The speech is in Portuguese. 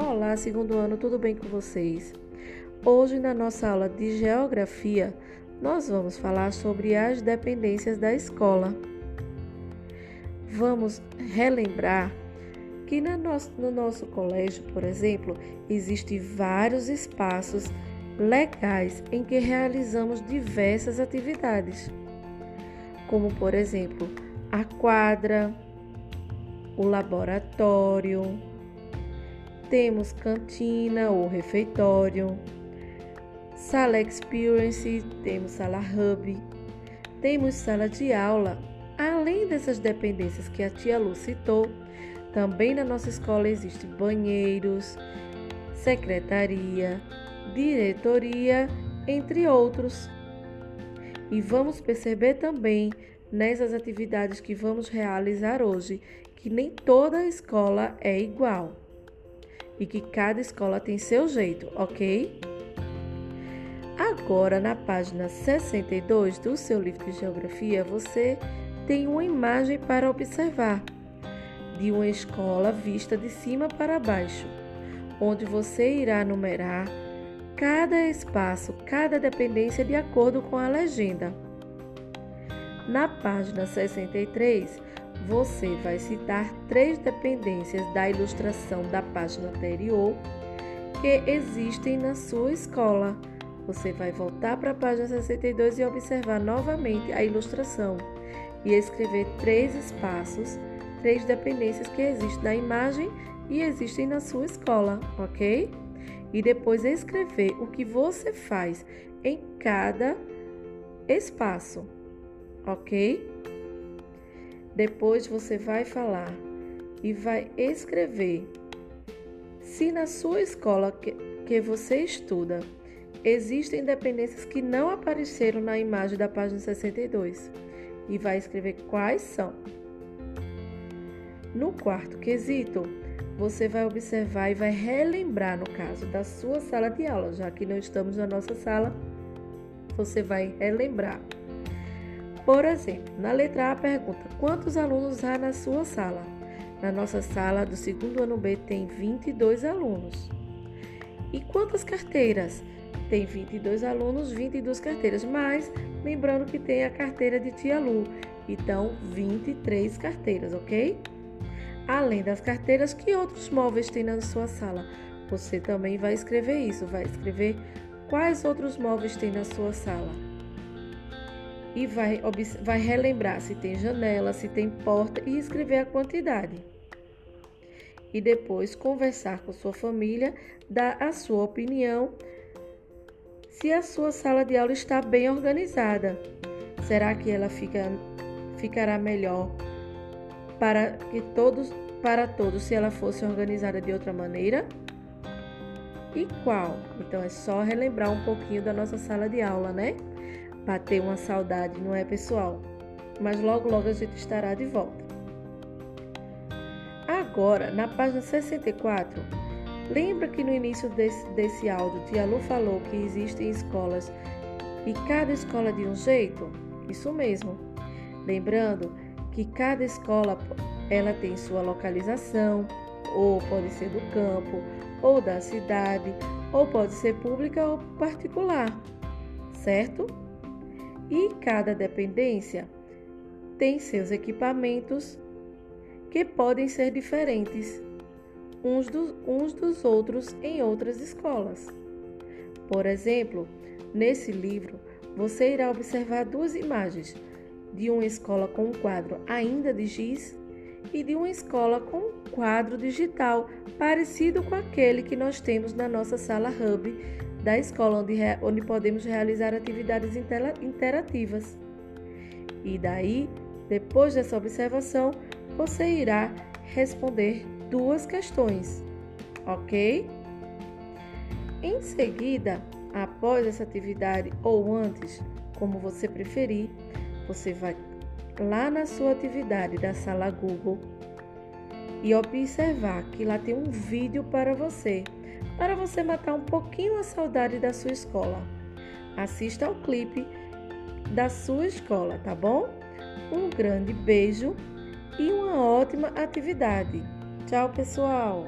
Olá, segundo ano, tudo bem com vocês? Hoje, na nossa aula de Geografia, nós vamos falar sobre as dependências da escola. Vamos relembrar que no nosso colégio, por exemplo, existem vários espaços legais em que realizamos diversas atividades, como, por exemplo, a quadra, o laboratório, temos cantina ou refeitório, sala experience, temos sala hub, temos sala de aula. Além dessas dependências que a tia Lu citou, também na nossa escola existem banheiros, secretaria, diretoria, entre outros. E vamos perceber também nessas atividades que vamos realizar hoje que nem toda escola é igual e que cada escola tem seu jeito, ok? Agora, na página 62 do seu livro de geografia, você tem uma imagem para observar de uma escola vista de cima para baixo, onde você irá numerar cada espaço, cada dependência de acordo com a legenda. Na página 63, você vai citar três dependências da ilustração da página anterior que existem na sua escola. Você vai voltar para a página 62 e observar novamente a ilustração e escrever três espaços, três dependências que existem na imagem e existem na sua escola, ok? E depois escrever o que você faz em cada espaço, ok? Depois você vai falar e vai escrever. Se na sua escola que, você estuda existem dependências que não apareceram na imagem da página 62 e vai escrever quais são. No quarto quesito, você vai observar e vai relembrar, no caso da sua sala de aula, já que não estamos na nossa sala, você vai relembrar. Por exemplo, na letra A pergunta: quantos alunos há na sua sala? Na nossa sala do segundo ano B tem 22 alunos. E quantas carteiras? Tem 22 alunos, 22 carteiras, mas lembrando que tem a carteira de Tia Lu, então 23 carteiras, ok? Além das carteiras, que outros móveis tem na sua sala? Você também vai escrever isso, vai escrever quais outros móveis tem na sua sala e vai, vai relembrar se tem janela, se tem porta e escrever a quantidade. E depois conversar com sua família, dar a sua opinião se a sua sala de aula está bem organizada. Será que ela fica, ficará melhor para que todos para todos se ela fosse organizada de outra maneira? E qual? Então é só relembrar um pouquinho da nossa sala de aula, né? Bater uma saudade, não é, pessoal? Mas logo, logo a gente estará de volta. Agora, na página 64, lembra que no início desse, desse áudio, Tia Lu falou que existem escolas e cada escola de um jeito? Isso mesmo. Lembrando que cada escola ela tem sua localização, ou pode ser do campo, ou da cidade, ou pode ser pública ou particular, certo? E cada dependência tem seus equipamentos que podem ser diferentes uns, uns dos outros em outras escolas. Por exemplo, nesse livro você irá observar duas imagens de uma escola com um quadro ainda de giz e de uma escola com um quadro digital parecido com aquele que nós temos na nossa sala Hub da escola, onde, onde podemos realizar atividades interativas. E daí, depois dessa observação, você irá responder duas questões, ok? Em seguida, após essa atividade ou antes, como você preferir, você vai lá na sua atividade da sala Google e observar que lá tem um vídeo para você para você matar um pouquinho a saudade da sua escola. Assista ao clipe da sua escola, tá bom? Um grande beijo e uma ótima atividade. Tchau, pessoal!